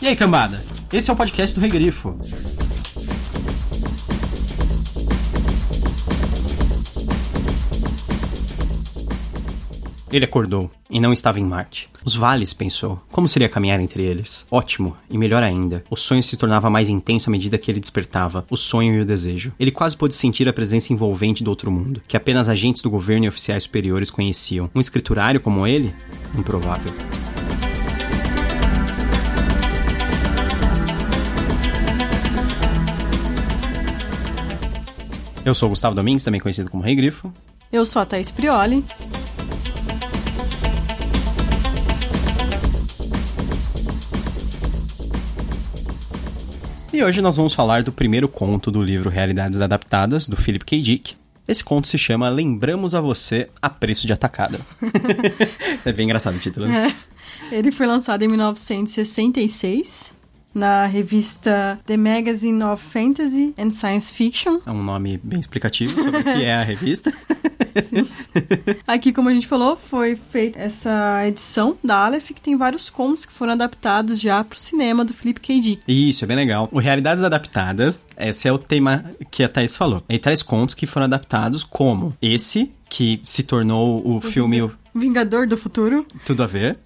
E aí, cambada? Esse é o podcast do Regrifo. Ele acordou e não estava em Marte. Os vales, pensou. Como seria caminhar entre eles? Ótimo, e melhor ainda, o sonho se tornava mais intenso à medida que ele despertava, o sonho e o desejo. Ele quase pôde sentir a presença envolvente do outro mundo, que apenas agentes do governo e oficiais superiores conheciam. Um escriturário como ele? Improvável. Eu sou o Gustavo Domingues, também conhecido como Rei Grifo. Eu sou a Thaís Prioli. E hoje nós vamos falar do primeiro conto do livro Realidades Adaptadas, do Philip K. Dick. Esse conto se chama Lembramos a Você a Preço de Atacada. é bem engraçado o título, né? É. Ele foi lançado em 1966 na revista The Magazine of Fantasy and Science Fiction. É um nome bem explicativo sobre o que é a revista. Aqui, como a gente falou, foi feita essa edição da Aleph, que tem vários contos que foram adaptados já para o cinema do Philip K. Dick. Isso, é bem legal. O Realidades Adaptadas, esse é o tema que a Thais falou. Ele traz contos que foram adaptados como esse, que se tornou o, o filme... Vingador do Futuro. Tudo a ver.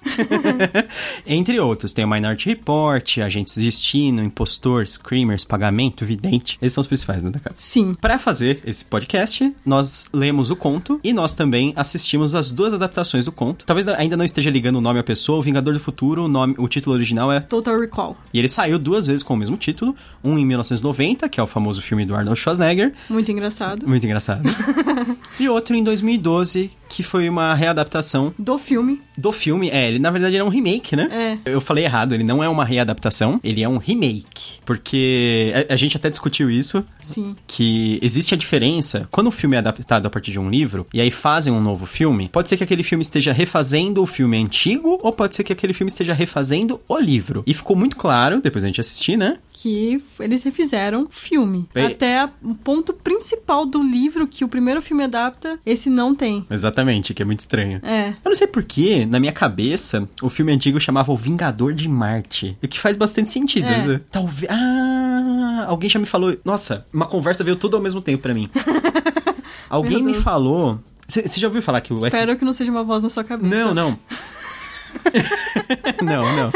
Entre outros, tem o Minority Report, Agentes do Destino, Impostor, Screamers, Pagamento, Vidente. Esses são os principais, né, cara? Sim. Para fazer esse podcast, nós lemos o conto e nós também assistimos as duas adaptações do conto. Talvez ainda não esteja ligando o nome à pessoa, o Vingador do Futuro, o, nome, o título original é Total Recall. E ele saiu duas vezes com o mesmo título, um em 1990, que é o famoso filme do Arnold Schwarzenegger. Muito engraçado. Muito engraçado. e outro em 2012, que foi uma readaptação do filme. Do filme, é, ele na verdade era um remake, né? É. Eu falei errado, ele não é uma readaptação, ele é um remake. Porque a, a, gente até discutiu isso. Sim. Que existe a diferença, quando um filme é adaptado a partir de um livro, e aí fazem um novo filme, pode ser que aquele filme esteja refazendo o filme antigo, ou pode ser que aquele filme esteja refazendo o livro. E ficou muito claro, depois a gente assistir, né? Que eles refizeram filme. E... Até o ponto principal do livro que o primeiro filme adapta, esse não tem. Exatamente, que é muito estranho. É. Eu não sei porquê, na minha cabeça, o filme antigo chamava O Vingador de Marte. O que faz bastante sentido. É. Né? Talvez. Ah, alguém já me falou. Nossa, uma conversa veio tudo ao mesmo tempo para mim. alguém me falou. Você já ouviu falar que o Espero S... que não seja uma voz na sua cabeça. Não, não. não, não.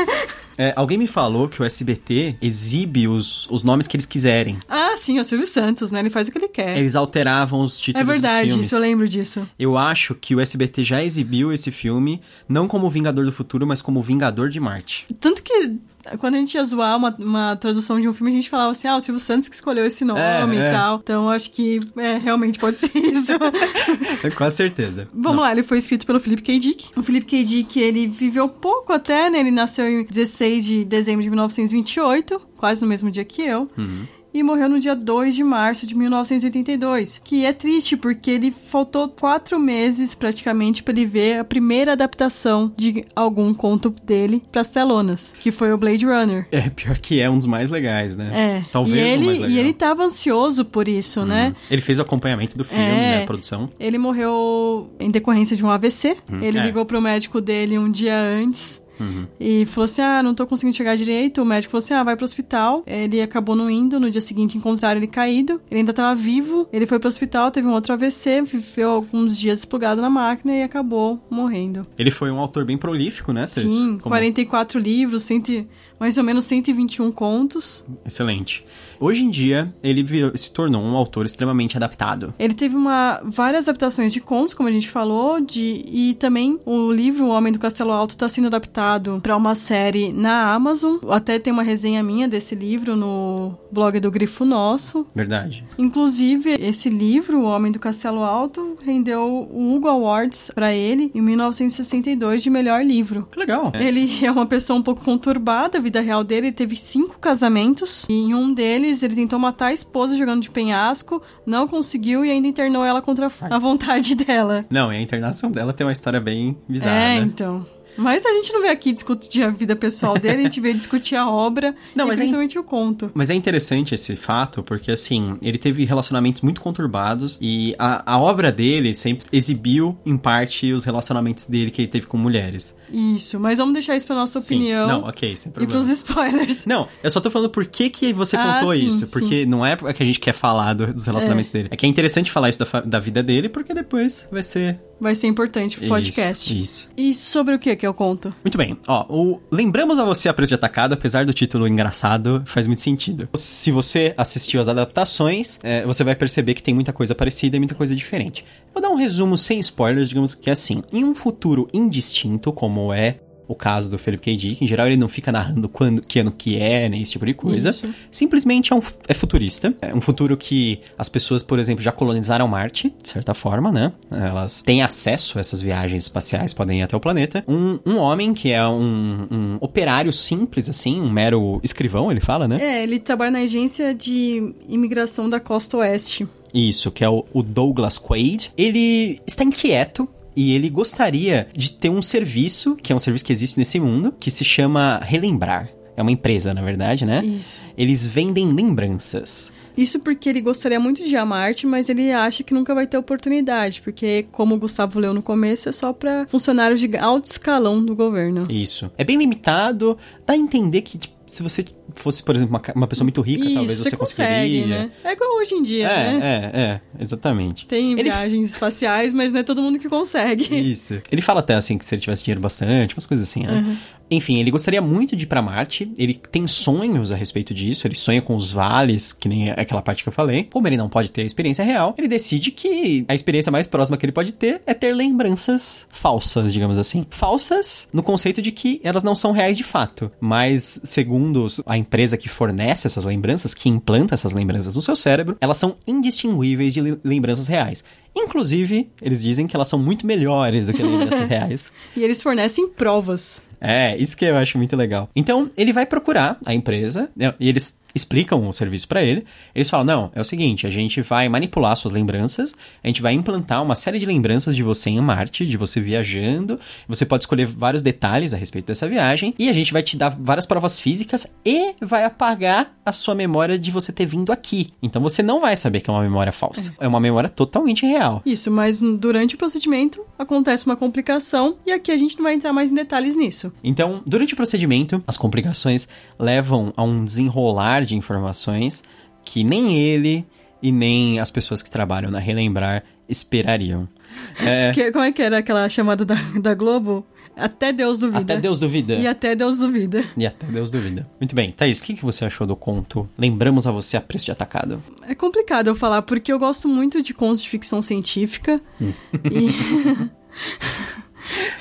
É, alguém me falou que o SBT exibe os, os nomes que eles quiserem. Ah, sim, é o Silvio Santos, né? Ele faz o que ele quer. Eles alteravam os títulos É verdade, dos filmes. isso eu lembro disso. Eu acho que o SBT já exibiu esse filme, não como Vingador do Futuro, mas como Vingador de Marte. Tanto que quando a gente ia zoar uma, uma tradução de um filme, a gente falava assim, ah, o Silvio Santos que escolheu esse nome é, é. e tal. Então, acho que é, realmente pode ser isso. Com certeza. Vamos Não. lá, ele foi escrito pelo Philip K. Dick. O Philip K. Dick, ele viveu pouco até, né? Ele nasceu em 16 de dezembro de 1928, quase no mesmo dia que eu. Uhum e morreu no dia 2 de março de 1982. Que é triste porque ele faltou quatro meses praticamente para ele ver a primeira adaptação de algum conto dele para as telonas, que foi o Blade Runner. É, pior que é um dos mais legais, né? É. Talvez e ele, o mais legal. E ele tava ansioso por isso, uhum. né? Ele fez o acompanhamento do filme, é, né? A produção. Ele morreu em decorrência de um AVC. Uhum. Ele É. ligou pro médico dele um dia antes Uhum. e falou assim: Ah, não tô conseguindo chegar direito. O médico falou assim: Ah, vai pro hospital. Ele acabou não indo. No dia seguinte encontraram ele caído. Ele ainda tava vivo. Ele foi pro hospital, teve um outro AVC, viveu alguns dias desplugado na máquina e acabou morrendo. Ele foi um autor bem prolífico, né? Sim, Como- 44 livros, cento, mais ou menos 121 contos. Excelente. Hoje em dia, ele virou- se tornou um autor extremamente adaptado. Ele teve uma, várias adaptações de contos, como a gente falou, de, e também o livro O Homem do Castelo Alto está sendo adaptado para uma série na Amazon. Até tem uma resenha minha desse livro no blog do Grifo Nosso. Verdade. Inclusive, esse livro, O Homem do Castelo Alto, rendeu o Hugo Awards para ele em 1962 de melhor livro. Que legal. Ele é uma pessoa um pouco conturbada, a vida real dele. Ele teve cinco casamentos e em um deles ele tentou matar a esposa jogando de penhasco, não conseguiu e ainda internou ela contra a vontade dela. Não, e a internação dela tem uma história bem bizarra, é, né? então. Mas a gente não veio aqui discutir a vida pessoal dele, a gente veio discutir a obra Não, mas é principalmente o conto. Mas é interessante esse fato, porque assim, ele teve relacionamentos muito conturbados e a, a obra dele sempre exibiu, em parte, os relacionamentos dele que ele teve com mulheres. Isso, mas vamos deixar isso pra nossa Sim. opinião Não, ok, sem e problema. pros spoilers. Não, eu só tô falando por que, que você Ah, contou sim, isso. Porque não é que a gente quer falar do- dos relacionamentos dele. É que é interessante falar isso da, da vida dele, porque depois vai ser. Vai ser importante pro podcast. Isso, isso. E sobre o que que eu conto? Muito bem, ó, o Lembramos a você a Preço de Atacado, apesar do título engraçado, faz muito sentido. Se você assistiu as adaptações, é, você vai perceber que tem muita coisa parecida e muita coisa diferente. Vou dar um resumo sem spoilers, digamos que é assim. Em um futuro indistinto, como é o caso do Philip K. Dick, em geral ele não fica narrando quando, que ano que é, nem esse tipo de coisa. Isso. Simplesmente é, um, é futurista. É um futuro que as pessoas, por exemplo, já colonizaram Marte, de certa forma, né? Elas têm acesso a essas viagens espaciais, podem ir até o planeta. Um, um homem que é um, um operário simples, assim, um mero escrivão, ele fala, né? É, ele trabalha na agência de imigração da costa oeste. Isso, que é o, o Douglas Quaid. Ele está inquieto. E ele gostaria de ter um serviço, que é um serviço que existe nesse mundo, que se chama Relembrar. É uma empresa, na verdade, né? Isso. Eles vendem lembranças. Isso porque ele gostaria muito de ir a Marte, mas ele acha que nunca vai ter oportunidade, porque, como o Gustavo leu no começo, é só para funcionários de alto escalão do governo. Isso. É bem limitado, dá a entender que tipo, se você fosse, por exemplo, uma, uma pessoa muito rica, Isso, talvez você, consegue, conseguiria. né? É igual hoje em dia, É, né? é, é, exatamente. Tem Ele- viagens espaciais, mas não é todo mundo que consegue. Isso. Ele fala até assim que se ele tivesse dinheiro bastante, umas coisas assim, né? Uhum. Enfim, ele gostaria muito de ir pra Marte. Ele tem sonhos a respeito disso. Ele sonha com os vales, que nem aquela parte que eu falei. Como ele não pode ter a experiência real, ele decide que a experiência mais próxima que ele pode ter é ter lembranças falsas, digamos assim. Falsas no conceito de que elas não são reais de fato, mas segundo os- a empresa que fornece essas lembranças, que implanta essas lembranças no seu cérebro, elas são indistinguíveis de le- lembranças reais. Inclusive, eles dizem que elas são muito melhores do que lembranças reais. E eles fornecem provas. É, isso que eu acho muito legal. Então, ele vai procurar a empresa, né, e eles explicam o serviço pra ele. Eles falam: "Não, é o seguinte, a gente vai manipular suas lembranças, a gente vai implantar uma série de lembranças de você em Marte, de você viajando. Você pode escolher vários detalhes a respeito dessa viagem e a gente vai te dar várias provas físicas e vai apagar a sua memória de você ter vindo aqui. Então você não vai saber que é uma memória falsa. É uma memória totalmente real. Isso, mas durante o procedimento acontece uma complicação e aqui a gente não vai entrar mais em detalhes nisso. Então, durante o procedimento, as complicações levam a um desenrolar de informações que nem ele e nem as pessoas que trabalham na Relembrar esperariam. É, Que- como é que era aquela chamada da, da Globo? Até Deus duvida. até Deus duvida. E até Deus duvida. E até Deus duvida. Muito bem, Thaís, o que, que você achou do conto Lembramos a você a preço de atacado? É complicado eu falar, porque eu gosto muito de contos de ficção científica. e,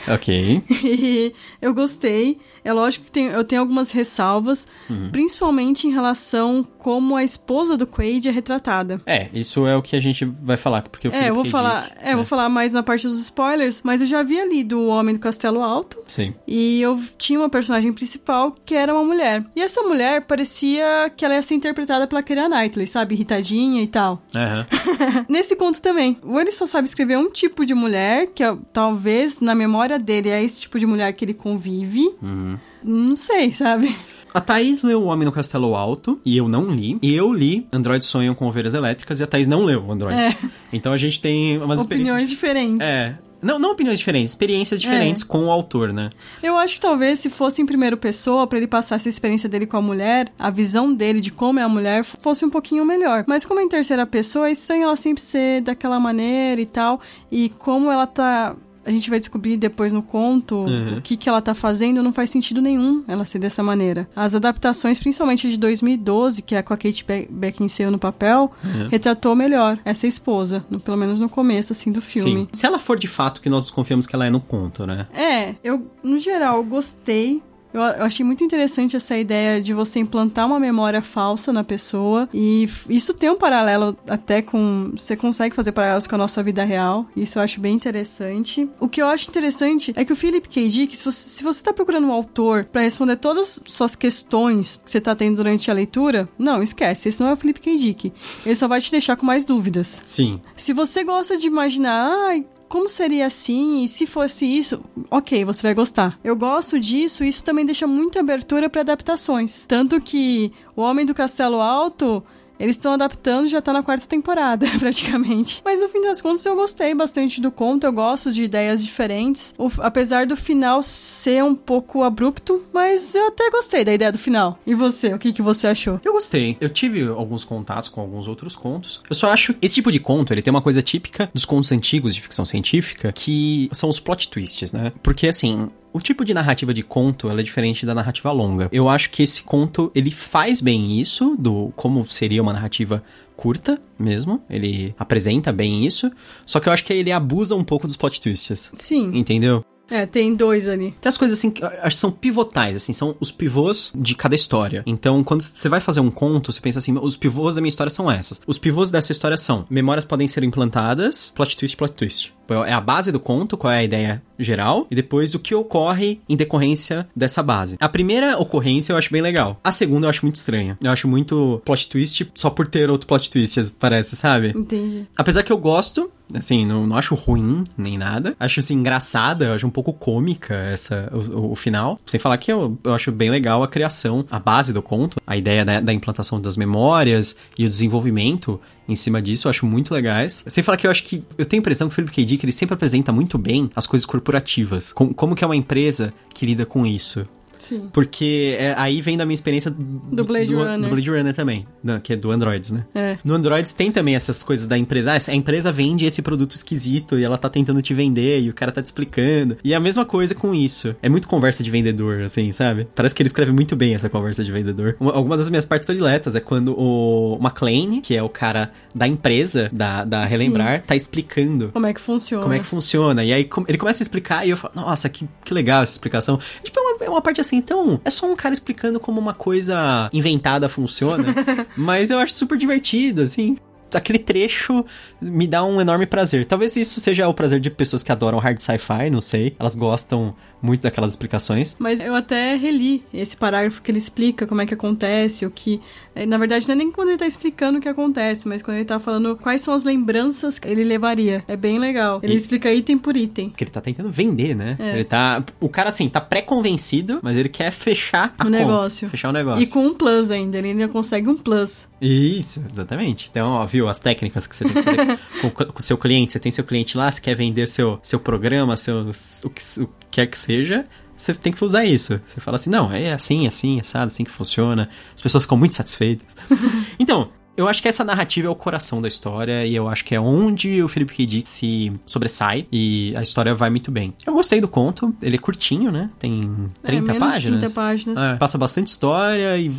Ok. e eu gostei. É lógico que tem- eu tenho algumas ressalvas, Uhum. principalmente em relação como a esposa do Quaid é retratada. É, isso é o que a gente vai falar, porque o É, eu vou falar, é, eu vou falar mais na parte dos spoilers, mas eu já havia lido O Homem do Castelo Alto Sim. e eu tinha uma personagem principal que era uma mulher. E essa mulher parecia que ela ia ser interpretada pela Keira Knightley, sabe, irritadinha e tal. Aham. Nesse conto também. Ou ele só sabe escrever um tipo de mulher, que é, talvez na memória dele é esse tipo de mulher que ele convive. Uhum. Não sei, sabe? A Thaís leu O Homem no Castelo Alto, e eu não li. E eu li Androids Sonham com Ovelhas Elétricas, e a Thaís não leu Androids. Então a gente tem umas Opiniões diferentes. É. Não, não opiniões diferentes, experiências diferentes com o autor, né? Eu acho que talvez se fosse em primeira pessoa, pra ele passar essa experiência dele com a mulher, a visão dele de como é a mulher fosse um pouquinho melhor. Mas como é em terceira pessoa, é estranho ela sempre ser daquela maneira e tal. E como ela tá. A gente vai descobrir depois no conto Uhum. o que, que ela tá fazendo, não faz sentido nenhum ela ser dessa maneira. As adaptações, principalmente de 2012, que é com a Kate Be- Beckinsale no papel, Uhum. retratou melhor essa esposa, no- pelo menos no começo, assim, do filme. Sim. Se ela for de fato que nós desconfiamos que ela é no conto, né? É, eu, no geral, gostei. Eu, eu achei muito interessante essa ideia de você implantar uma memória falsa na pessoa. E isso tem um paralelo até com. Você consegue fazer paralelos com a nossa vida real. Isso eu acho bem interessante. O que eu acho interessante é que o Philip K. Dick, se você, se você tá procurando um autor pra responder todas as suas questões que você tá tendo durante a leitura, não, esquece. Esse não é o Philip K. Dick. Ele só vai te deixar com mais dúvidas. Sim. Se você gosta de imaginar, ai, como seria assim? E se fosse isso, ok, você vai gostar. Eu gosto disso, isso também deixa muita abertura para adaptações. Tanto que o Homem do Castelo Alto eles estão adaptando, já tá na quarta temporada, praticamente. Mas no fim das contas, eu gostei bastante do conto, eu gosto de ideias diferentes. O, apesar do final ser um pouco abrupto, mas eu até gostei da ideia do final. E você, o que, que você achou? Eu gostei. Eu tive alguns contatos com alguns outros contos. Eu só acho esse tipo de conto, ele tem uma coisa típica dos contos antigos de ficção científica, que são os plot twists, né? Porque assim, o tipo de narrativa de conto, ela é diferente da narrativa longa. Eu acho que esse conto, ele faz bem isso, do como seria uma narrativa curta mesmo, ele apresenta bem isso, só que eu acho que ele abusa um pouco dos plot twists. Sim. Entendeu? É, tem dois ali. Tem as coisas assim que acho que são pivotais, assim, são os pivôs de cada história. Então, quando você vai fazer um conto, você pensa assim, os pivôs da minha história são essas. Os pivôs dessa história são: memórias podem ser implantadas, plot twist, plot twist. É a base do conto, qual é a ideia geral, e depois o que ocorre em decorrência dessa base. A primeira ocorrência eu acho bem legal. A segunda eu acho muito estranha. Eu acho muito plot twist só por ter outro plot twist, parece, sabe? Entendi. Apesar que eu gosto, assim, não, não acho ruim nem nada. Acho, assim, engraçada, acho um pouco cômica essa, o, o final. Sem falar que eu, eu acho bem legal a criação, a base do conto, a ideia da, da implantação das memórias e o desenvolvimento em cima disso, eu acho muito legais. Sem falar que eu acho que eu tenho a impressão que o Philip K. Dick ele sempre apresenta muito bem as coisas corporativas, com, como que é uma empresa que lida com isso. Sim. Porque é, aí vem da minha experiência do, Blade do, Runner. do Blade Runner também, do- que é do Androids, né? É. No Androids tem também essas coisas da empresa. Ah, a empresa vende esse produto esquisito e ela tá tentando te vender e o cara tá te explicando. E é a mesma coisa com isso. É muito conversa de vendedor, assim, sabe? Parece que ele escreve muito bem essa conversa de vendedor. Uma, alguma das minhas partes prediletas é quando o McLean, que é o cara da empresa, da, da Relembrar, tá explicando Como é que funciona? como é que funciona. E aí ele começa a explicar e eu falo, nossa, que, que legal essa explicação. Tipo, é uma, parte assim, então, é só um cara explicando como uma coisa inventada funciona. mas eu acho super divertido, assim. Aquele trecho me dá um enorme prazer. Talvez isso seja o prazer de pessoas que adoram hard sci-fi, não sei. Elas gostam muito daquelas explicações. Mas eu até reli esse parágrafo que ele explica como é que acontece, o que. eh, Na verdade, não é nem quando ele tá explicando o que acontece, mas quando ele tá falando quais são as lembranças que ele levaria. É bem legal. Ele E- explica item por item. Porque ele tá tentando vender, né? É. Ele tá. O cara, assim, tá pré-convencido, mas ele quer fechar a O conta, negócio. Fechar o negócio. E com um plus ainda, ele ainda consegue um plus. Isso, exatamente. Então, ó, viu as técnicas que você tem que fazer com, o seu cliente. Você tem seu cliente lá, você quer vender seu, seu programa, seu, o, que, o que quer que seja, você tem que usar isso. Você fala assim, não, é assim, assim, assado, assim que funciona. As pessoas ficam muito satisfeitas. então, eu acho que essa narrativa é o coração da história e eu acho que é onde o Philip K. Dick se sobressai e a história vai muito bem. Eu gostei do conto, ele é curtinho, né? Tem 30 é, páginas. de 30 páginas. É, passa bastante história e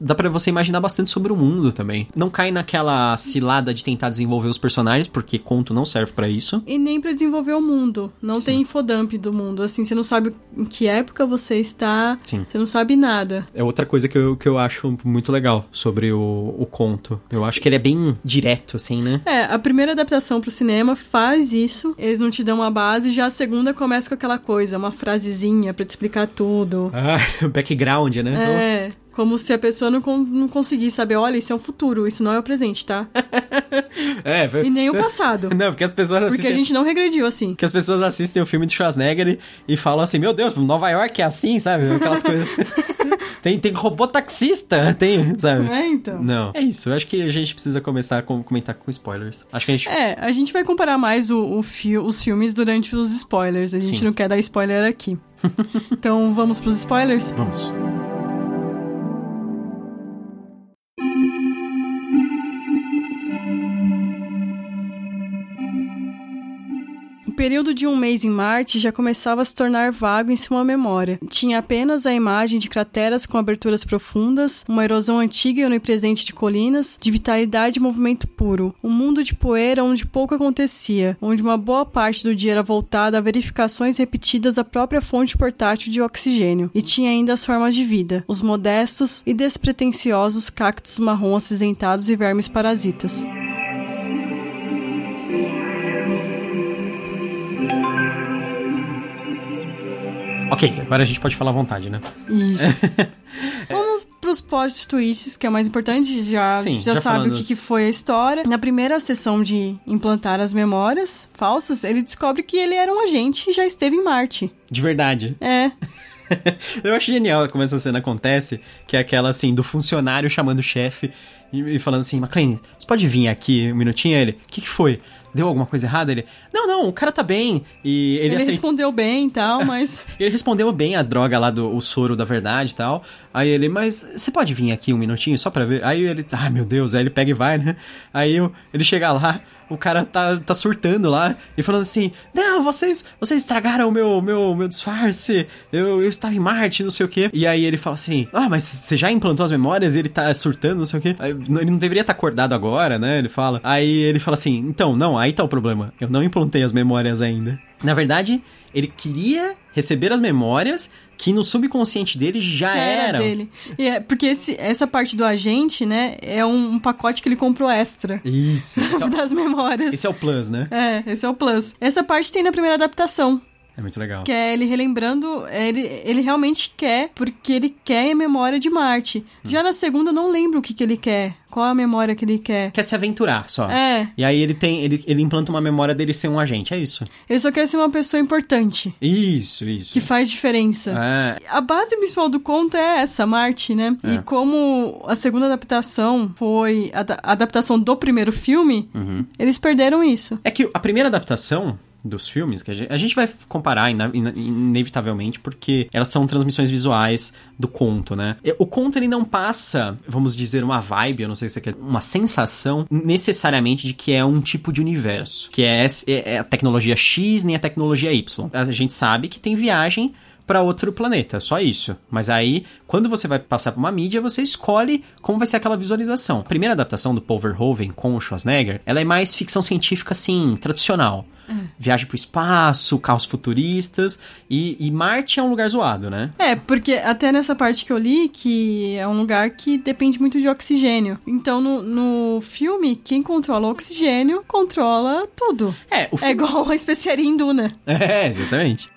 dá pra você imaginar bastante sobre o mundo também. Não cai naquela cilada de tentar desenvolver os personagens, porque conto não serve pra isso. E nem pra desenvolver o mundo. Não Sim. tem infodump do mundo. Assim, você não sabe em que época você está. Sim. Você não sabe nada. É outra coisa que eu, que eu acho muito legal sobre o, o conto. Eu acho que ele é bem direto, assim, né? É, a primeira adaptação pro cinema faz isso. Eles não te dão uma base, já a segunda começa com aquela coisa, uma frasezinha pra te explicar tudo. Ah, o background, né? É, como se a pessoa não, não conseguisse saber, olha, isso é um futuro, isso não é o presente, tá? É, E nem o passado. Não, porque as pessoas Porque assistem... a gente não regrediu assim. Que as pessoas assistem o filme de Schwarzenegger e, e falam assim, meu Deus, Nova York é assim, sabe? Aquelas coisas. tem, tem robô taxista, tem, sabe? É, então. Não. É isso, eu acho que a gente precisa começar a com- comentar com spoilers. Acho que a gente. É, a gente vai comparar mais o, o fi- os filmes durante os spoilers. A gente Sim. não quer dar spoiler aqui. então vamos pros spoilers? Vamos. Período de um mês em Marte já começava a se tornar vago em sua memória. Tinha apenas a imagem de crateras com aberturas profundas, uma erosão antiga e onipresente de colinas, de vitalidade e movimento puro. Um mundo de poeira onde pouco acontecia, onde uma boa parte do dia era voltada a verificações repetidas da própria fonte portátil de oxigênio. E tinha ainda as formas de vida, os modestos e despretensiosos cactos marrom acinzentados e vermes parasitas. Ok, agora a gente pode falar à vontade, né? Isso. Vamos pros plot twists, que é o mais importante, já, Sim, já, já sabe o que, que foi a história. Na primeira sessão de implantar as memórias falsas, ele descobre que ele era um agente e já esteve em Marte. De verdade. É, Eu acho genial como essa cena acontece, que é aquela assim, do funcionário chamando o chefe e, e falando assim, McLean, você pode vir aqui um minutinho? Ele, o que, que foi? Deu alguma coisa errada? Ele, não, não, o cara tá bem. E ele, ele, respondeu bem e tal, mas... Ele respondeu bem a droga lá do o soro da verdade e tal. Aí ele, mas você pode vir aqui um minutinho só pra ver? Aí ele, ai meu Deus, aí ele pega e vai, né? Aí eu- ele chega lá, o cara tá, tá surtando lá e falando assim: Não, vocês, vocês estragaram o meu, meu, meu disfarce, eu, eu estava em Marte, não sei o quê. E aí ele fala assim: Ah, mas você já implantou as memórias e ele tá surtando, não sei o quê. Ele não deveria estar acordado agora, né? Ele fala. Aí ele fala assim: Então, não, aí tá o problema. Eu não implantei as memórias ainda. Na verdade, ele queria receber as memórias que no subconsciente dele já, Já era eram. dele. E é, porque esse- essa parte do agente, né, é um, um pacote que ele comprou extra. Isso. Esse é, o, das memórias. esse é o plus, né? É, esse é o plus. Essa parte tem na primeira adaptação, É muito legal. que é ele relembrando, é, ele, ele realmente quer, porque ele quer a memória de Marte. Hum. Já na segunda, eu não lembro o que, que ele quer. Qual a memória que ele quer. Quer se aventurar só. É, E aí ele tem. Ele, ele implanta uma memória dele ser um agente, é isso. ele só quer ser uma pessoa importante, Isso, isso. que faz diferença. É, A base principal do conto é essa, Marte, né? É. E como a segunda adaptação foi a, a adaptação do primeiro filme, Uhum. eles perderam isso. É que a primeira adaptação dos filmes, que a gente, a gente vai comparar inevitavelmente, porque elas são transmissões visuais do conto, né? O conto, ele não passa, vamos dizer, uma vibe, eu não sei se você quer, uma sensação necessariamente de que é um tipo de universo, que é, esse- é a tecnologia X nem a tecnologia Y. A gente sabe que tem viagem para outro planeta, só isso. Mas aí, quando você vai passar para uma mídia, você escolhe como vai ser aquela visualização. A primeira adaptação do Paul Verhoeven com o Schwarzenegger, ela é mais ficção científica, assim, tradicional. Viagem pro espaço, carros futuristas, e, e Marte é um lugar zoado, né? É, porque até nessa parte que eu li, que é um lugar que depende muito de oxigênio. Então, no, no filme, quem controla o oxigênio controla tudo. É, o É filme... igual a especiaria em Duna. É, exatamente.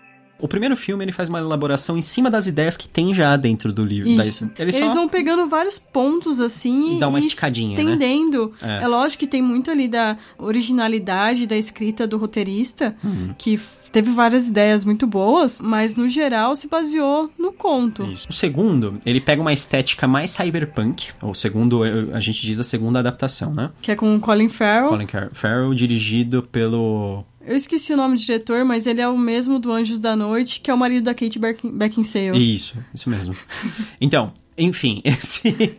O primeiro filme, ele faz uma elaboração em cima das ideias que tem já dentro do livro. Isso. Da- ele Eles só... vão pegando vários pontos assim E dá uma e esticadinha, né? estendendo. É. É. lógico que tem muito ali da originalidade da escrita do roteirista, Uhum. que teve várias ideias muito boas, mas no geral se baseou no conto. Isso. O segundo, ele pega uma estética mais cyberpunk. O segundo, eh, a gente diz a segunda adaptação, né? Que é com o Colin Farrell. Colin Farrell, dirigido pelo... Eu esqueci o nome do diretor, mas ele é o mesmo do Anjos da Noite, que é o marido da Kate Beckin- Beckinsale. Isso, isso mesmo. então, enfim, esse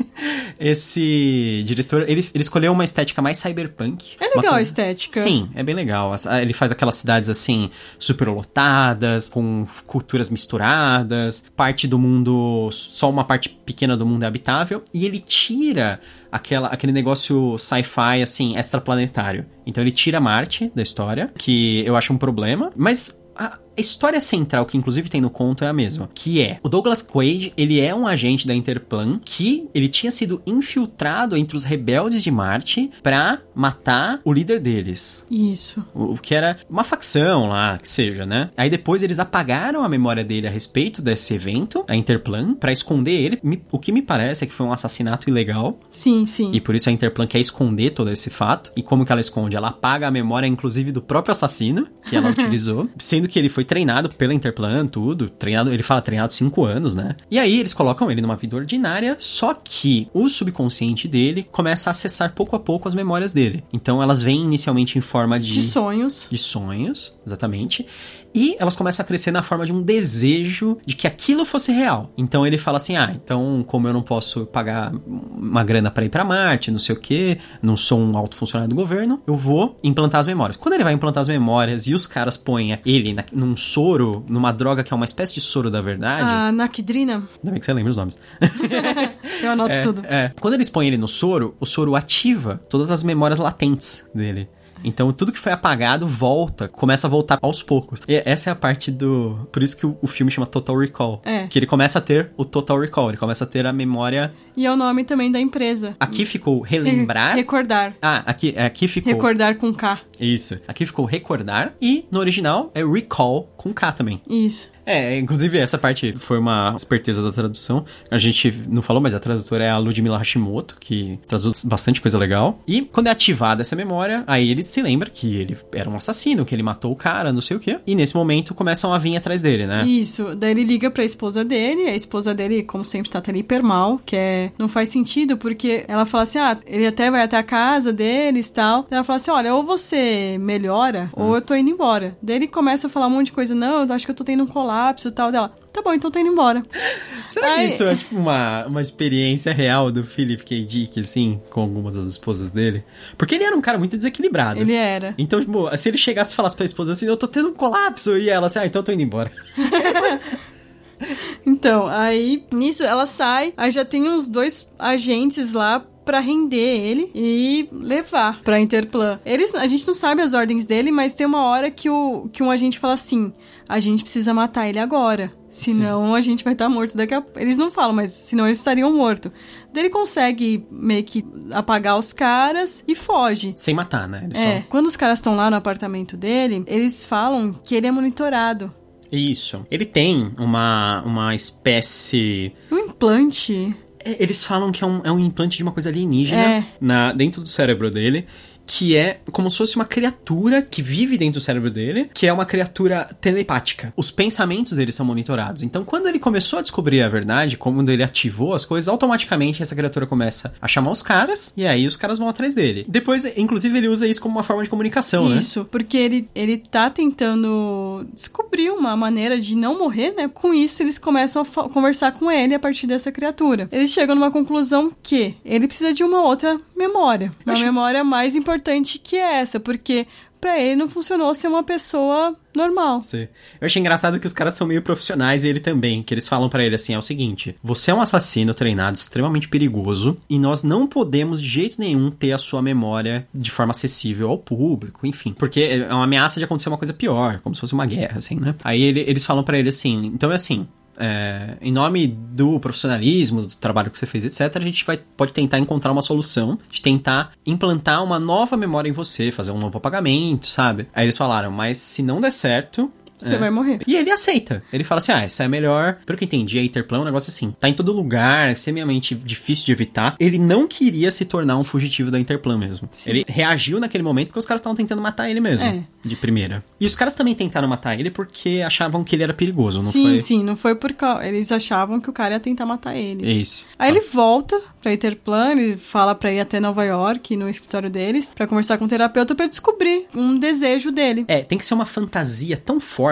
esse diretor, ele, ele escolheu uma estética mais cyberpunk. É Uma legal a coisa- estética. Sim, é bem legal. Ele faz aquelas cidades assim, super lotadas, com culturas misturadas, parte do mundo, só uma parte pequena do mundo é habitável, e ele tira aquela, aquele negócio sci-fi, assim, extraplanetário. Então ele tira Marte da história, que eu acho um problema, mas. A história central, que inclusive tem no conto, é a mesma. Que é, o Douglas Quaid, ele é um agente da Interplan que ele tinha sido infiltrado entre os rebeldes de Marte pra matar o líder deles. Isso. O que era uma facção lá, que seja, né? Aí depois eles apagaram a memória dele a respeito desse evento, a Interplan, pra esconder ele. O que me parece é que foi um assassinato ilegal. Sim, sim. E por isso a Interplan quer esconder todo esse fato. E como que ela esconde? Ela apaga a memória, inclusive, do próprio assassino que ela utilizou. Sendo que ele foi treinado pela Interplan, tudo. Treinado, ele fala treinado cinco anos, né? E aí eles colocam ele numa vida ordinária, só que o subconsciente dele começa a acessar pouco a pouco as memórias dele. Então elas vêm inicialmente em forma De sonhos. de sonhos, exatamente. E elas começam a crescer na forma de um desejo de que aquilo fosse real. Então ele fala assim: ah, então como eu não posso pagar uma grana pra ir pra Marte, não sei o que, não sou um alto funcionário do governo, eu vou implantar as memórias. Quando ele vai implantar as memórias e os caras põem ele na- num soro, numa droga que é uma espécie de soro da verdade. A Nakidrina, Ainda bem que você lembra os nomes. eu anoto tudo. É. Quando eles põem ele no soro, o soro ativa todas as memórias latentes dele. Então tudo que foi apagado volta, começa a voltar aos poucos. E essa é a parte do. Por isso que o, o filme chama Total Recall. É. Que ele começa a ter o Total Recall, ele começa a ter a memória. E é o nome também da empresa. Aqui ficou relembrar. Re- recordar. Ah, aqui, aqui ficou. Recordar com K. Isso. Aqui ficou recordar. E no original é recall com K também. Isso. É, inclusive essa parte foi uma esperteza da tradução. A gente não falou, mas a tradutora é a Ludmila Hashimoto, que traduz bastante coisa legal. E quando é ativada essa memória, aí ele se lembra que ele era um assassino, que ele matou o cara, não sei o quê. E nesse momento começam a vir atrás dele, né? Isso. Daí ele liga pra esposa dele, a esposa dele, como sempre, tá até hiper mal, que é. Não faz sentido, porque ela fala assim: ah, ele até vai até a casa deles e tal. Ela fala assim: olha, ou você melhora, hum. ou eu tô indo embora. Daí ele começa a falar um monte de coisa, não, eu acho que eu tô tendo um colapso e tal dela. Tá bom, então tô indo embora. Será Aí... que isso é tipo uma, uma experiência real do Philip K. Dick, assim, com algumas das esposas dele? Porque ele era um cara muito desequilibrado. Ele era. Então, tipo, se ele chegasse e falasse pra esposa assim, eu tô tendo um colapso, e ela assim, ah, então eu tô indo embora. então, aí, nisso ela sai, aí já tem uns dois agentes lá para render ele e levar para Interplan. Eles, a gente não sabe as ordens dele, mas tem uma hora que, o, que um agente fala assim: a gente precisa matar ele agora. Senão Sim. a gente vai estar tá morto daqui a Eles não falam, mas senão eles estariam mortos. Daí ele consegue meio que apagar os caras e foge. Sem matar, né? Ele é. Só... Quando os caras estão lá no apartamento dele, eles falam que ele é monitorado. Isso. Ele tem uma, uma espécie. Um implante. É, eles falam que é um, é um implante de uma coisa alienígena é. na, dentro do cérebro dele que é como se fosse uma criatura que vive dentro do cérebro dele, que é uma criatura telepática. Os pensamentos dele são monitorados. Então, quando ele começou a descobrir a verdade, quando ele ativou as coisas, automaticamente essa criatura começa a chamar os caras e aí os caras vão atrás dele. Depois, inclusive, ele usa isso como uma forma de comunicação, isso, né? Isso, porque ele, ele tá tentando descobrir uma maneira de não morrer, né? Com isso, eles começam a conversar com ele a partir dessa criatura. Eles chegam numa conclusão que ele precisa de uma outra memória. Uma acho... memória mais importante importante que essa, porque para ele não funcionou ser uma pessoa normal. Sim. Eu achei engraçado que os caras são meio profissionais e ele também, que eles falam para ele assim, é o seguinte, você é um assassino treinado extremamente perigoso e nós não podemos de jeito nenhum ter a sua memória de forma acessível ao público, enfim, porque é uma ameaça de acontecer uma coisa pior, como se fosse uma guerra, assim, né? Aí ele, eles falam para ele assim, então é assim, é, em nome do profissionalismo, do trabalho que você fez, etc., a gente vai, pode tentar encontrar uma solução de tentar implantar uma nova memória em você, fazer um novo apagamento, sabe? Aí eles falaram, mas se não der certo, você é. vai morrer. E ele aceita. Ele fala assim: ah, essa é melhor. Pelo que eu entendi, a Interplan é um negócio assim. Tá em todo lugar, é semelhante difícil de evitar. Ele não queria se tornar um fugitivo da Interplan mesmo. Sim. Ele reagiu naquele momento porque os caras estavam tentando matar ele mesmo. É. De primeira. E os caras também tentaram matar ele porque achavam que ele era perigoso, não sim, foi? Sim, sim. Não foi porque eles achavam que o cara ia tentar matar eles. Isso. Aí ah. ele volta pra Interplan, ele fala pra ir até Nova York, no escritório deles, para conversar com o terapeuta para descobrir um desejo dele. É, tem que ser uma fantasia tão forte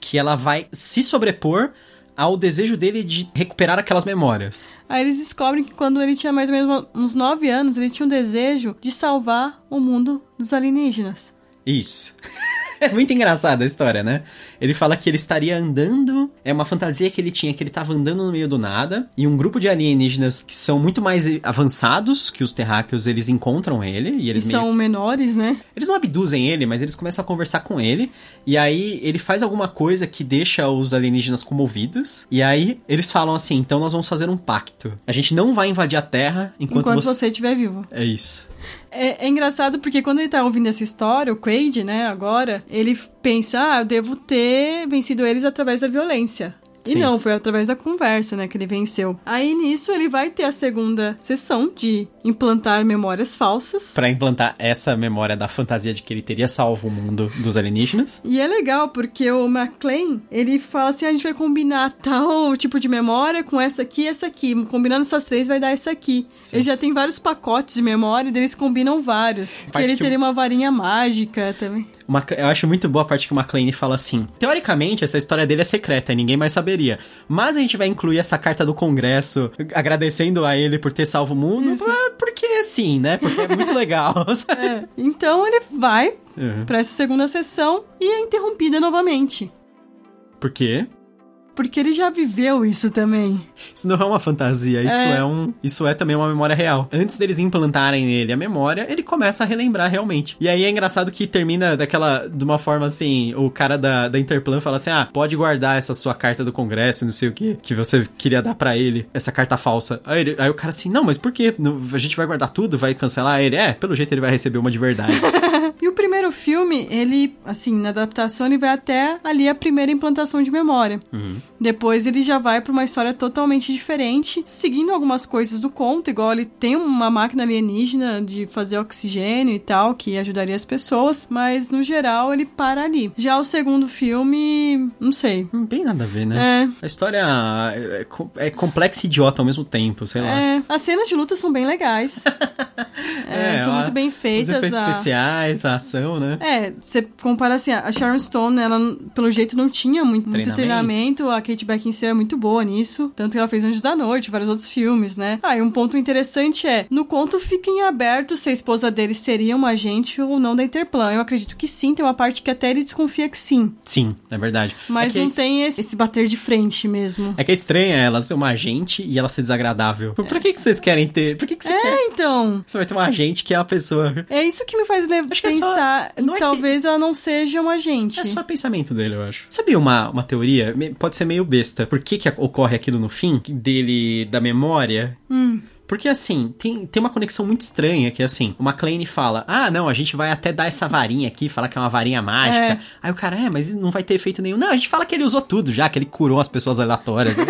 que ela vai se sobrepor ao desejo dele de recuperar aquelas memórias. Aí eles descobrem que quando ele tinha mais ou menos uns 9 anos, ele tinha um desejo de salvar o mundo dos alienígenas. Isso. é muito engraçada a história, né? Ele fala que ele estaria andando, é uma fantasia que ele tinha, que ele estava andando no meio do nada, e um grupo de alienígenas que são muito mais avançados que os terráqueos, eles encontram ele, e eles e são menores, né? Eles não abduzem ele, mas eles começam a conversar com ele, e aí ele faz alguma coisa que deixa os alienígenas comovidos, e aí eles falam assim, então nós vamos fazer um pacto. A gente não vai invadir a Terra enquanto, enquanto você estiver vivo. É isso. É, é, engraçado porque quando ele tá ouvindo essa história, o Quaid, né, agora, ele pensa, ah, eu devo ter vencido eles através da violência. E Sim. não, foi através da conversa, né, que ele venceu. Aí nisso ele vai ter a segunda sessão de implantar memórias falsas. Para implantar essa memória da fantasia de que ele teria salvo o mundo dos alienígenas. E é legal porque o McLean, ele fala assim: a gente vai combinar tal tipo de memória com essa aqui e essa aqui. Combinando essas três vai dar essa aqui. Sim. Ele já tem vários pacotes de memória e eles combinam vários. Que ele que teria uma varinha mágica também. Uma, eu acho muito boa a parte que o McLean fala assim: teoricamente, essa história dele é secreta, ninguém mais saberia. Mas a gente vai incluir essa carta do Congresso agradecendo a ele por ter salvo o mundo, Isso. porque sim, né? Porque é muito legal. é. Então ele vai uhum. para essa segunda sessão e é interrompida novamente. Por quê? Porque ele já viveu isso também. Isso não é uma fantasia, isso é. é, um. Isso é também uma memória real. Antes deles implantarem nele a memória, ele começa a relembrar realmente. E aí é engraçado que termina daquela. de uma forma assim, o cara da, da Interplan fala assim: ah, pode guardar essa sua carta do Congresso, não sei o que, que você queria dar para ele, essa carta falsa. Aí, ele, aí o cara assim, não, mas por quê? A gente vai guardar tudo? Vai cancelar ele? É, pelo jeito ele vai receber uma de verdade. e o primeiro filme, ele, assim, na adaptação, ele vai até ali a primeira implantação de memória. Uhum. Depois ele já vai pra uma história totalmente diferente, seguindo algumas coisas do conto, igual ele tem uma máquina alienígena de fazer oxigênio e tal, que ajudaria as pessoas, mas no geral ele para ali. Já o segundo filme, não sei. Hum, Bem nada a ver, né? É, A história é, co- é complexa e idiota ao mesmo tempo, sei lá. é, as cenas de luta são bem legais. É, são a- muito bem Os feitas. efeitos a- especiais, a né? É, você compara assim, a Sharon Stone, ela, pelo jeito, não tinha muito, muito Treinamento. treinamento. A Kate Beckinsale é muito boa nisso. Tanto que ela fez Anjos da Noite, vários outros filmes, né? Ah, e um ponto interessante é, no conto fica em aberto se a esposa dele seria uma agente ou não da Interplan. Eu acredito que sim, tem uma parte que até ele desconfia que sim. Sim, é verdade. Mas é não é tem esse, esse bater de frente mesmo. É que é estranho ela ser uma agente e ela ser desagradável. Por que, que vocês querem ter? Por que, que você quer? É, então... Você vai ter uma agente que é uma pessoa. É isso que me faz le- Acho que é só- pensar, não é que- talvez ela não seja uma agente. É só pensamento dele, eu acho. Sabia uma, uma teoria? Pode ser meio besta. Por que, que ocorre aquilo no fim dele, da memória? Hum. Porque assim, tem, tem uma conexão muito estranha que assim, o McLean fala: Ah, não, a gente vai até dar essa varinha aqui, falar que é uma varinha mágica. É. Aí o cara, é, mas não vai ter efeito nenhum. Não, a gente fala que ele usou tudo já, que ele curou as pessoas aleatórias.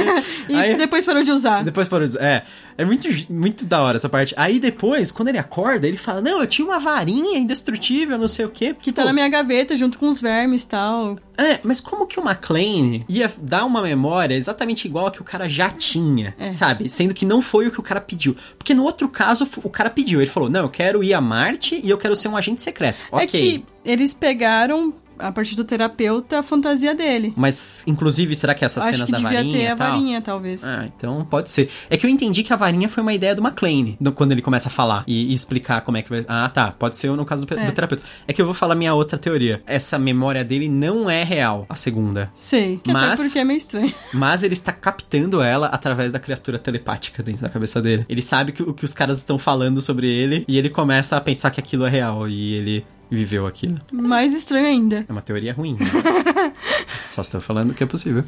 E Aí- depois parou de usar. depois parou de- É, é muito, muito da hora essa parte. Aí depois, quando ele acorda, ele fala: Não, eu tinha uma varinha indestrutível, não sei o quê. Que tá na minha gaveta junto com os vermes e tal. É, mas como que o McLean ia dar uma memória exatamente igual a que o cara já tinha, É. sabe? Sendo que não foi o que o cara pediu. Porque no outro caso, o cara pediu. Ele falou: Não, eu quero ir a Marte e eu quero ser um agente secreto. Ok. É que eles pegaram, a partir do terapeuta, a fantasia dele. Mas, inclusive, será que essas Acho cenas que da devia varinha ter e a tal? varinha, talvez. Ah, então pode ser. É que eu entendi que a varinha foi uma ideia do McLean, do- quando ele começa a falar e, e explicar como é que vai. Ah, tá. Pode ser no caso do, É. do terapeuta. É que eu vou falar minha outra teoria. Essa memória dele não é real, a segunda. Sei, que Mas- até porque é meio estranho. Mas ele está captando ela através da criatura telepática dentro da cabeça dele. Ele sabe que o que os caras estão falando sobre ele e ele começa a pensar que aquilo é real e ele viveu aquilo. Mais estranho ainda. É uma teoria ruim. Né? Só estou falando que é possível.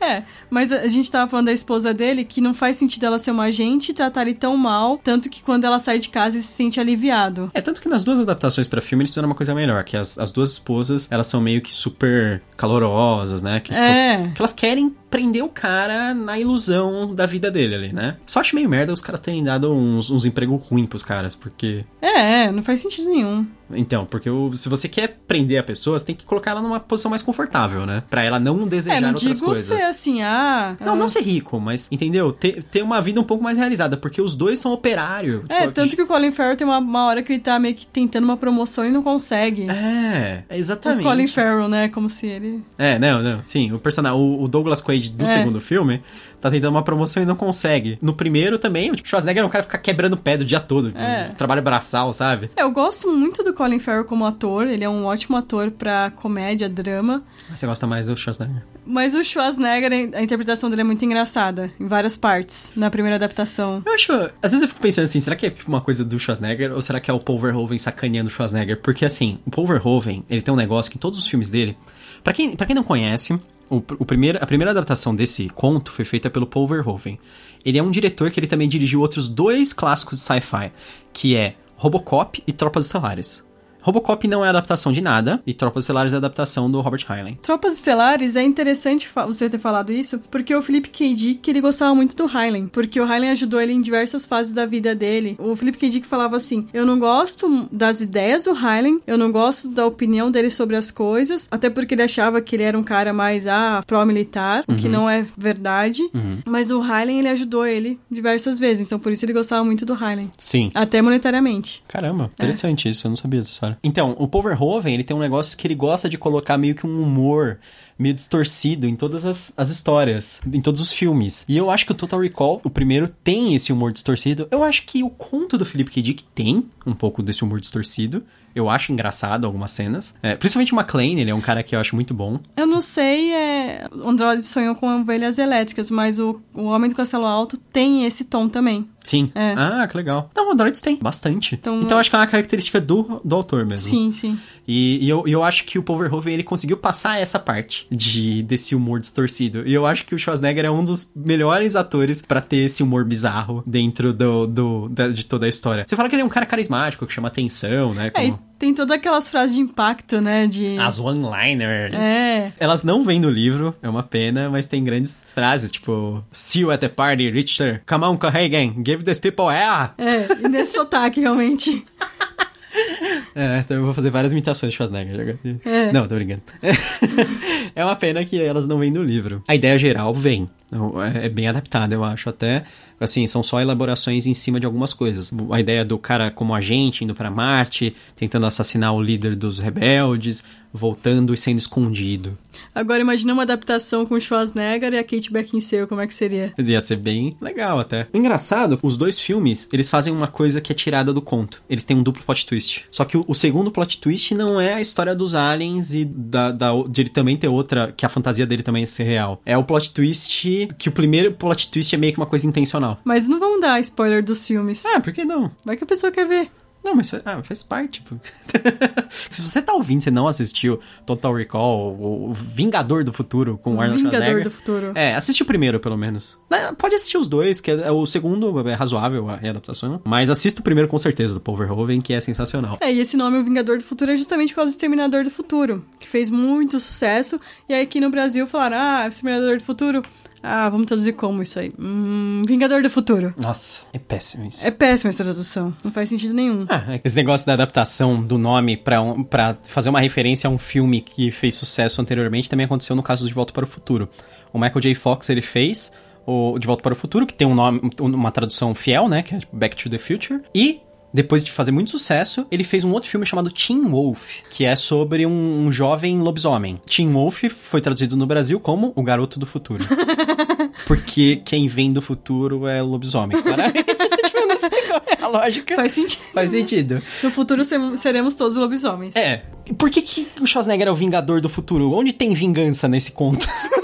É, mas a gente tava falando da esposa dele, que não faz sentido ela ser uma agente e tratar ele tão mal, tanto que quando ela sai de casa ele se sente aliviado. É tanto que nas duas adaptações pra filme eles fizeram uma coisa melhor, que as, as duas esposas, elas são meio que super calorosas, né? Que, É. que elas querem prender o cara na ilusão da vida dele ali, né? Só acho meio merda os caras terem dado uns, uns empregos ruins pros caras, porque É, é, não faz sentido nenhum. Então, porque o- se você quer prender a pessoa, você tem que colocar ela numa posição mais confortável, né? Pra ela não desejar é, não outras digo coisas. ser assim, ah. Não, ah, não ser rico, mas, entendeu? Ter, ter uma vida um pouco mais realizada, porque os dois são operário. É, Tipo, tanto que o Colin Farrell tem uma, uma hora que ele tá meio que tentando uma promoção e não consegue. É, o exatamente. Colin Farrell, né? Como se ele. É, não, não, sim. O personagem, o, o Douglas Quaid do É. segundo filme, tá tentando uma promoção e não consegue. No primeiro também, o Schwarzenegger é um cara que fica quebrando pé o dia todo. É. Trabalho braçal, sabe? É, Eu gosto muito do Colin Farrell como ator, ele é um ótimo ator pra comédia, drama. Mas você gosta mais do Schwarzenegger. Mas o Schwarzenegger, a interpretação dele é muito engraçada, em várias partes, na primeira adaptação. Eu acho. Às vezes eu fico pensando assim, será que é tipo uma coisa do Schwarzenegger ou será que é o Paul Verhoeven sacaneando o Schwarzenegger? Porque assim, o Paul Verhoeven, ele tem um negócio que em todos os filmes dele. Pra quem, pra quem não conhece, o, o primeiro, a primeira adaptação desse conto foi feita pelo Paul Verhoeven. Ele é um diretor que ele também dirigiu outros dois clássicos de sci-fi, que é Robocop e Tropas Estelares. Robocop não é adaptação de nada, e Tropas Estelares é adaptação do Robert Heinlein. Tropas Estelares é interessante você ter falado isso, porque o Felipe K. Dick, ele gostava muito do Heinlein, porque o Heinlein ajudou ele em diversas fases da vida dele. O Felipe K. Dick falava assim: "Eu não gosto das ideias do Heinlein, eu não gosto da opinião dele sobre as coisas, até porque ele achava que ele era um cara mais ah, pró-militar, o que não é verdade. Mas o Heinlein ele ajudou ele diversas vezes, então por isso ele gostava muito do Heinlein, Sim. até monetariamente. Caramba, interessante isso, eu não sabia dessa história. Então, o Paul Verhoeven, ele tem um negócio que ele gosta de colocar meio que um humor meio distorcido em todas as, as histórias, em todos os filmes. E eu acho que o Total Recall, o primeiro, tem esse humor distorcido. Eu acho que o conto do Philip K. Dick tem um pouco desse humor distorcido. Eu acho engraçado algumas cenas. É, principalmente o McLean, ele é um cara que eu acho muito bom. Eu não sei, é... Android sonhou com ovelhas elétricas, mas o, o Homem do Castelo Alto tem esse tom também. Sim. É. Ah, que legal. Não, o Androids tem bastante. Então, Então, acho que é uma característica do, do autor mesmo. Sim, sim. E, e eu, eu acho que o Paul Verhoeven, ele conseguiu passar essa parte. de desse humor distorcido. E eu acho que o Schwarzenegger é um dos melhores atores para ter esse humor bizarro dentro do, do da, de toda a história. Você fala que ele é um cara carismático, que chama atenção, né? É, Como... tem todas aquelas frases de impacto, né? De... As one-liners. É. Elas não vêm no livro, é uma pena, mas tem grandes frases, tipo, see you at the party, Richter. Come on, Cohagen, give these people air. É, e nesse sotaque, realmente. É, então eu vou fazer várias imitações de Schwarzenegger. É. Não, tô brincando. é uma pena que elas não vêm no livro. A ideia geral vem. Então, É é bem adaptada, eu acho. Até, assim, são só elaborações em cima de algumas coisas. A ideia do cara como agente indo pra Marte, tentando assassinar o líder dos rebeldes, voltando e sendo escondido. Agora imagina uma adaptação com Schwarzenegger e a Kate Beckinsale, como é que seria? Ia ser bem legal até. Engraçado, os dois filmes, eles fazem uma coisa que é tirada do conto. Eles têm um duplo plot twist. Só que o, o segundo plot twist não é a história dos aliens e da, da, de ele também ter outra, que a fantasia dele também é ser real. É o plot twist, que o primeiro plot twist é meio que uma coisa intencional. Mas não vamos dar spoiler dos filmes. Ah, por que não? Vai que a pessoa quer ver. Não, mas fa- ah, faz parte. Pô. Se você tá ouvindo, você não assistiu Total Recall, o Vingador do Futuro com o Arnold Vingador Schwarzenegger. do Futuro. É, assiste o primeiro, pelo menos. É, Pode assistir os dois, que é, o segundo é razoável a readaptação. Mas assista o primeiro com certeza, do Paul Verhoeven, que é sensacional. É, e esse nome, o Vingador do Futuro, é justamente por causa do Exterminador do Futuro, que fez muito sucesso. E aí aqui no Brasil falaram, ah, Exterminador do Futuro. Ah, vamos traduzir como isso aí? Hum, Vingador do Futuro. Nossa, é péssimo isso. É péssima essa tradução, não faz sentido nenhum. Ah, é esse negócio da adaptação do nome pra, um, pra fazer uma referência a um filme que fez sucesso anteriormente também aconteceu no caso do De Volta para o Futuro. O Michael J. Fox, ele fez o De Volta para o Futuro, que tem um nome, uma tradução fiel, né, que é Back to the Future, e depois de fazer muito sucesso, ele fez um outro filme chamado Teen Wolf, que é sobre um, um jovem lobisomem. Teen Wolf foi traduzido no Brasil como O Garoto do Futuro. Porque quem vem do futuro é lobisomem. Tipo, eu não sei qual é a lógica. Faz sentido. Faz sentido. No futuro seremos todos lobisomens. É. Por que, que o Schwarzenegger é o Vingador do futuro? Onde tem vingança nesse conto?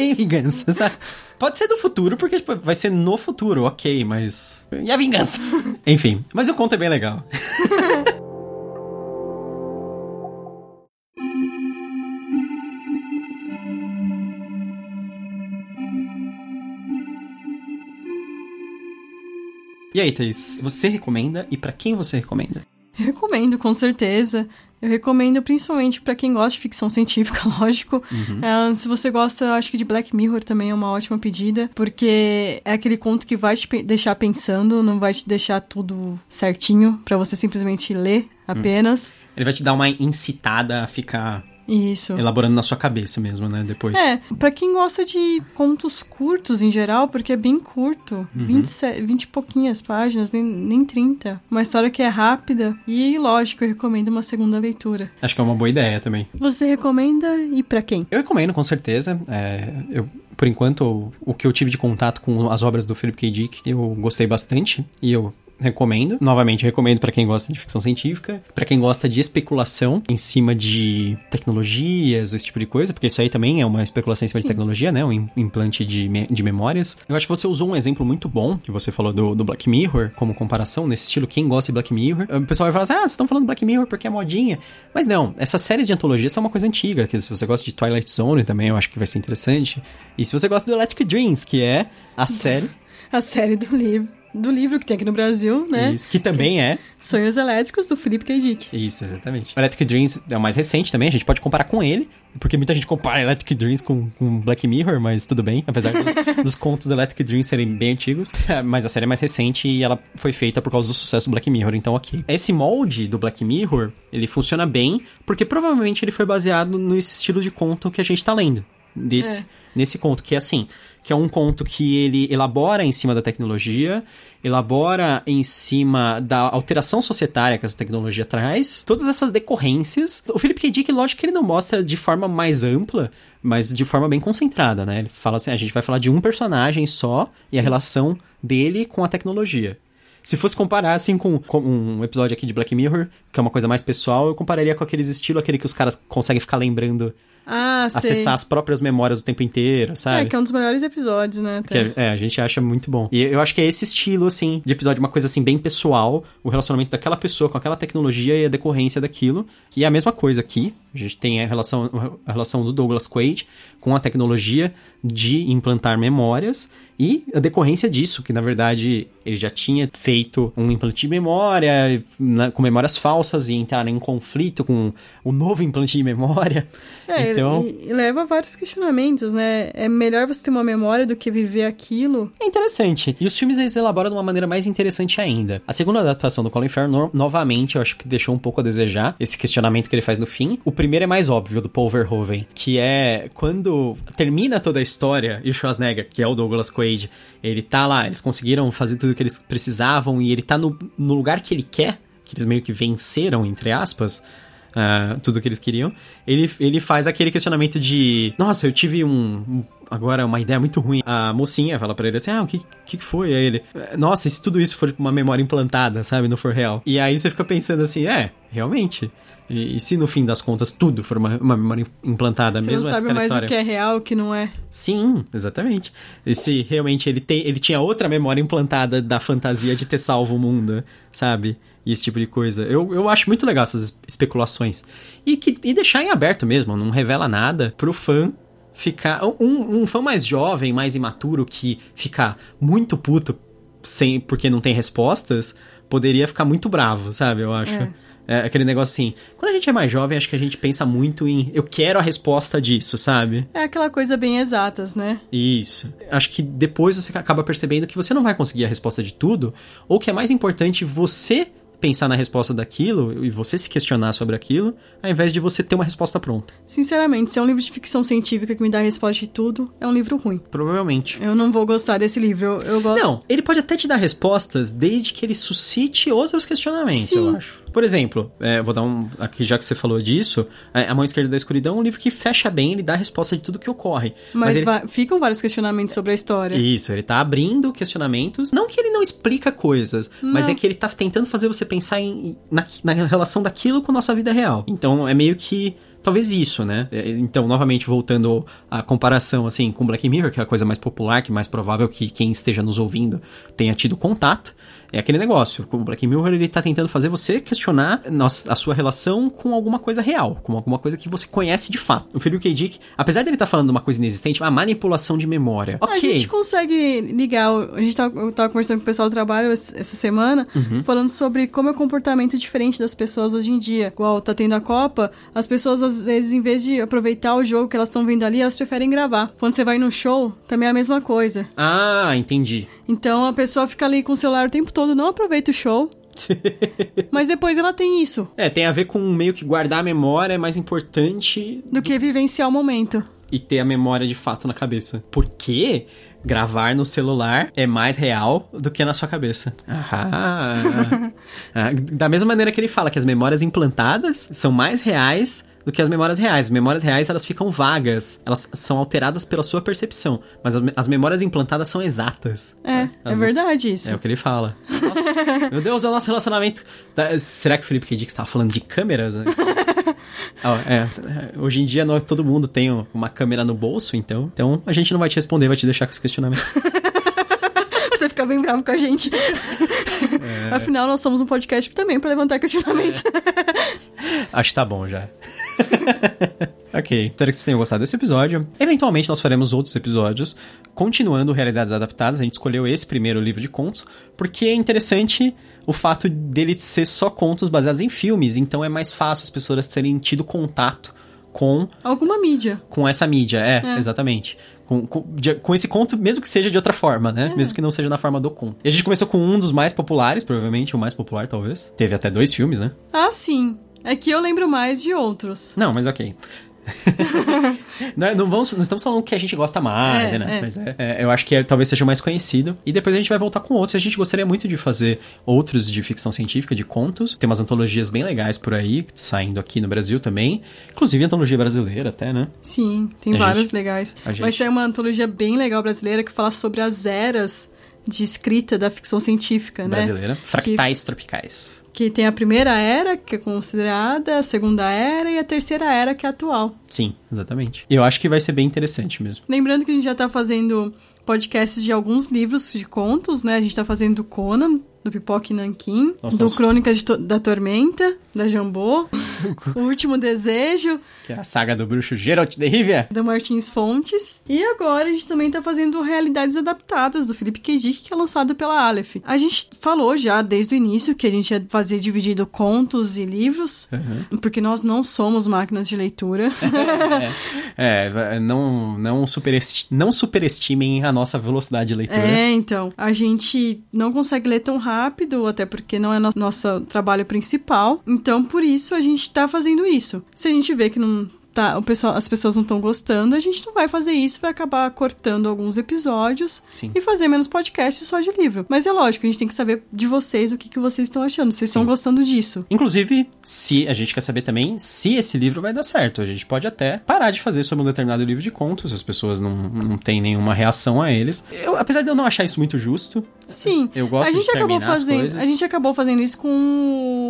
Tem vingança, sabe? Pode ser do futuro, porque tipo, vai ser no futuro, ok, mas. E a vingança? Enfim, mas o conto é bem legal. E aí, Thaís, você recomenda e pra quem você recomenda? Recomendo, com certeza. Eu recomendo principalmente pra quem gosta de ficção científica, lógico. É, se você gosta, acho que de Black Mirror também é uma ótima pedida, porque é aquele conto que vai te pe- deixar pensando, não vai te deixar tudo certinho pra você simplesmente ler apenas. Ele vai te dar uma incitada a ficar Isso. elaborando na sua cabeça mesmo, né? Depois. É, pra quem gosta de contos curtos em geral, porque é bem curto, 27, 20 e pouquinhas páginas, nem, nem 30. Uma história que é rápida e, lógico, eu recomendo uma segunda leitura. Acho que é uma boa ideia também. Você recomenda e pra quem? Eu recomendo, com certeza. É, eu, por enquanto, o, o que eu tive de contato com as obras do Philip K. Dick, eu gostei bastante. E eu recomendo. Novamente, recomendo pra quem gosta de ficção científica, pra quem gosta de especulação em cima de tecnologias, esse tipo de coisa, porque isso aí também é uma especulação em cima Sim. de tecnologia, né? Um im- implante de, me- de memórias. Eu acho que você usou um exemplo muito bom, que você falou do, do Black Mirror, como comparação, nesse estilo, quem gosta de Black Mirror. O pessoal vai falar assim, ah, vocês estão falando Black Mirror porque é modinha. Mas não, essas séries de antologia são uma coisa antiga, que se você gosta de Twilight Zone também, eu acho que vai ser interessante. E se você gosta do Electric Dreams, que é a série... A série do livro. Do livro que tem aqui no Brasil, né? Isso, que também é Sonhos Elétricos, do Felipe K. Dick. Isso, exatamente. Electric Dreams é o mais recente também, a gente pode comparar com ele, porque muita gente compara Electric Dreams com, com Black Mirror, mas tudo bem, apesar dos, dos contos do Electric Dreams serem bem antigos. Mas a série é mais recente e ela foi feita por causa do sucesso do Black Mirror, então ok. Esse molde do Black Mirror, ele funciona bem, porque provavelmente ele foi baseado nesse estilo de conto que a gente tá lendo. Desse, É. Nesse conto, que é assim, que é um conto que ele elabora em cima da tecnologia, elabora em cima da alteração societária que essa tecnologia traz, todas essas decorrências. O Philip K. Dick, lógico que ele não mostra de forma mais ampla, mas de forma bem concentrada, né? Ele fala assim, a gente vai falar de um personagem só e a relação dele com a tecnologia. Se fosse comparar, assim, com, com um episódio aqui de Black Mirror, que é uma coisa mais pessoal, eu compararia com aqueles estilos, aquele que os caras conseguem ficar lembrando Ah, acessar as próprias memórias o tempo inteiro, sabe? É, que é um dos melhores episódios, né? Que é, é, a gente acha muito bom. E eu acho que é esse estilo, assim, de episódio, uma coisa assim, bem pessoal, o relacionamento daquela pessoa com aquela tecnologia e a decorrência daquilo. E é a mesma coisa aqui. A gente tem a relação, a relação do Douglas Quaid com a tecnologia de implantar memórias e a decorrência disso, que na verdade ele já tinha feito um implante de memória né, com memórias falsas e entrar em conflito com o novo implante de memória. É, então, e, leva a vários questionamentos, né? É melhor você ter uma memória do que viver aquilo. É interessante. E os filmes eles elaboram de uma maneira mais interessante ainda. A segunda adaptação do Colin Farrell, no- novamente, eu acho que deixou um pouco a desejar esse questionamento que ele faz no fim. O primeiro é mais óbvio, do Paul Verhoeven, que é quando termina toda a história e o Schwarzenegger, que é o Douglas Quaid, ele tá lá, eles conseguiram fazer tudo o que eles precisavam e ele tá no, no lugar que ele quer, que eles meio que venceram, entre aspas, ah, tudo que eles queriam, ele, ele faz aquele questionamento de: Nossa, eu tive um. um- Agora, uma ideia muito ruim. A mocinha fala pra ele assim: Ah, o que, que foi? Aí ele: Nossa, e se tudo isso for uma memória implantada, sabe? Não for real. E aí você fica pensando assim: É, realmente. E, e se no fim das contas tudo for uma, uma memória implantada, Você mesmo não sabe mais história? o que é real o que não é. Sim, exatamente. E se realmente ele, tem, ele tinha outra memória implantada da fantasia de ter salvo o mundo, sabe? E esse tipo de coisa. Eu, eu acho muito legal essas especulações. E, que, e deixar em aberto mesmo, não revela nada pro fã ficar. Um, um fã mais jovem, mais imaturo, que fica muito puto sem, porque não tem respostas, poderia ficar muito bravo, sabe? Eu acho. É. É aquele negócio assim, quando a gente é mais jovem, acho que a gente pensa muito em eu quero a resposta disso, sabe? É aquela coisa bem exatas, né? Isso. Acho que depois você acaba percebendo que você não vai conseguir a resposta de tudo, ou que é mais importante você pensar na resposta daquilo e você se questionar sobre aquilo, ao invés de você ter uma resposta pronta. Sinceramente, se é um livro de ficção científica que me dá a resposta de tudo, é um livro ruim. Provavelmente. Eu não vou gostar desse livro. Eu, eu gosto. Não, ele pode até te dar respostas desde que ele suscite outros questionamentos, Sim. eu acho. Por exemplo, é, vou dar um. Aqui, já que você falou disso, é, A Mão Esquerda da Escuridão é um livro que fecha bem, ele dá a resposta de tudo que ocorre. Mas, ele- va- ficam vários questionamentos sobre a história. Isso, ele tá abrindo questionamentos. Não que ele não explica coisas, mas Não. é que ele tá tentando fazer você pensar em, na, na relação daquilo com a nossa vida real. Então é meio que. Talvez isso, né? É, Então, novamente, voltando à comparação, assim, com Black Mirror, que é a coisa mais popular, que é mais provável que quem esteja nos ouvindo tenha tido contato, é aquele negócio. O Black Mirror, ele tá tentando fazer você questionar nossa- a sua relação com alguma coisa real, com alguma coisa que você conhece de fato. O Philip K. Dick, apesar dele estar falando uma coisa inexistente, a manipulação de memória. A Ok. gente consegue ligar. A gente tava, eu tava conversando com o pessoal do trabalho essa semana, Uhum. falando sobre como é o comportamento diferente das pessoas hoje em dia. Igual tá tendo a Copa, as pessoas, às vezes, em vez de aproveitar o jogo que elas estão vendo ali, elas preferem gravar. Quando você vai no show, também é a mesma coisa. Ah, entendi. Então a pessoa fica ali com o celular o tempo todo, não aproveita o show. mas depois ela tem isso, É, tem a ver com meio que guardar a memória é mais importante do que vivenciar o momento. e ter a memória de fato na cabeça. Porque gravar no celular é mais real do que na sua cabeça. Ah, Ah, da mesma maneira que ele fala que as memórias implantadas são mais reais do que as memórias reais. As memórias reais, elas ficam vagas. Elas são alteradas pela sua percepção. Mas as- as memórias implantadas são exatas. É, é Elas- verdade isso. É o que ele fala. Nossa, meu Deus, é o nosso relacionamento. Tá, será que o Felipe K. Dick estava falando de câmeras? né? Ó, é, hoje em dia nós, todo mundo tem uma câmera no bolso, então, então a gente não vai te responder, vai te deixar com esse questionamento. Você fica bem bravo com a gente. É. Afinal, nós somos um podcast também pra levantar questionamentos. Acho que tá bom já. ok, espero que vocês tenham gostado desse episódio. Eventualmente nós faremos outros episódios, continuando Realidades Adaptadas. A gente escolheu esse primeiro livro de contos, porque é interessante o fato dele ser só contos baseados em filmes, então é mais fácil as pessoas terem tido contato com Alguma mídia. com essa mídia, é, É. exatamente. Com, com, de- com esse conto, mesmo que seja de outra forma, né? Mesmo que não seja na forma do conto. E a gente começou com um dos mais populares, provavelmente o mais popular, talvez. Teve até dois filmes, né? Ah, sim. É que eu lembro mais de outros. Não, mas ok. não, não vamos, não estamos falando que a gente gosta mais, É, né? é. Mas é, é, eu acho que é- talvez seja o mais conhecido. E depois a gente vai voltar com outros. A gente gostaria muito de fazer outros de ficção científica, de contos. Tem umas antologias bem legais por aí, saindo aqui no Brasil também. Inclusive antologia brasileira até, né? Sim, tem várias gente- legais. gente- Vai sair uma antologia bem legal brasileira que fala sobre as eras de escrita da ficção científica, né? Brasileira. Fractais Tropicais. Que tem a primeira era, que é considerada, a segunda era e a terceira era, que é atual. Sim, exatamente. Eu acho que vai ser bem interessante mesmo. Lembrando que a gente já tá fazendo podcasts de alguns livros de contos, né? A gente tá fazendo do Conan, do Pipoque Nanquim, Nossa, do. Crônicas To- da Tormenta, da Jambô, O Último Desejo, Que é a saga do bruxo Geralt de Rivia. da Martins Fontes. E agora a gente também tá fazendo Realidades Adaptadas, do Felipe Kejik, que é lançado pela Aleph. A gente falou já desde o início que a gente ia fazer dividido contos e livros, porque nós não somos máquinas de leitura. É, não, não, superesti não superestimem a nossa velocidade de leitura. É, então, a gente não consegue ler tão rápido, até porque não é no nosso trabalho principal. Então, por isso a gente tá fazendo isso. Se a gente vê que não tá, o pessoal, as pessoas não estão gostando, a gente não vai fazer isso, vai acabar cortando alguns episódios Sim. e fazer menos podcasts só de livro. Mas é lógico, a gente tem que saber de vocês o que, que vocês estão achando, vocês estão gostando disso. Inclusive, se a gente quer saber também se esse livro vai dar certo, a gente pode até parar de fazer sobre um determinado livro de contos, se as pessoas não, não têm nenhuma reação a eles. Eu, apesar de eu não achar isso muito justo, Sim. Eu gosto a gente de acabou fazendo. A gente acabou fazendo isso com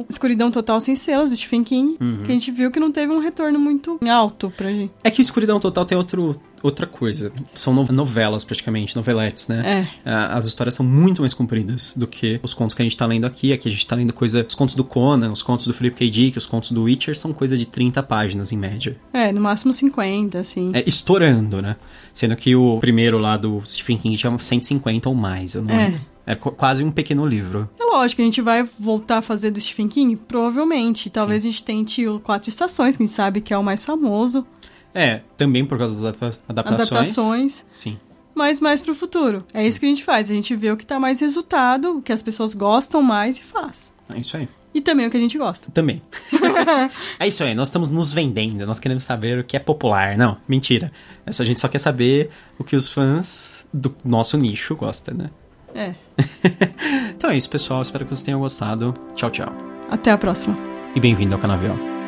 Escuridão Total Sem Selos, do Stephen King, Uhum. que a gente viu que não teve um retorno muito alto pra gente. é que Escuridão Total tem outro, outra coisa. São no- novelas, praticamente, noveletes, né? É. Ah, As histórias são muito mais compridas do que os contos que a gente tá lendo aqui. Aqui a gente tá lendo coisa. Os contos do Conan, os contos do Philip K. Dick, os contos do Witcher são coisa de 30 páginas em média. É, no máximo 50, assim. É, estourando, né? Sendo que o primeiro lá do Stephen King tinha 150 ou mais, eu não É. lembro. É qu- quase um pequeno livro. É lógico, a gente vai voltar a fazer do Stephen King? Provavelmente. Talvez a gente tente o Quatro Estações, que a gente sabe que é o mais famoso. É, também por causa das adapta- adaptações. Adaptações. Sim. Mas mais pro futuro. É isso que a gente faz. A gente vê o que tá mais resultado, o que as pessoas gostam mais e faz. É isso aí. E também o que a gente gosta. Também. é isso aí, nós estamos nos vendendo, nós queremos saber o que é popular. Não, mentira. É a gente só quer saber o que os fãs do nosso nicho gostam, né? É. então é isso, pessoal. Espero que vocês tenham gostado. Tchau, tchau. Até a próxima. E bem-vindo ao Canavial.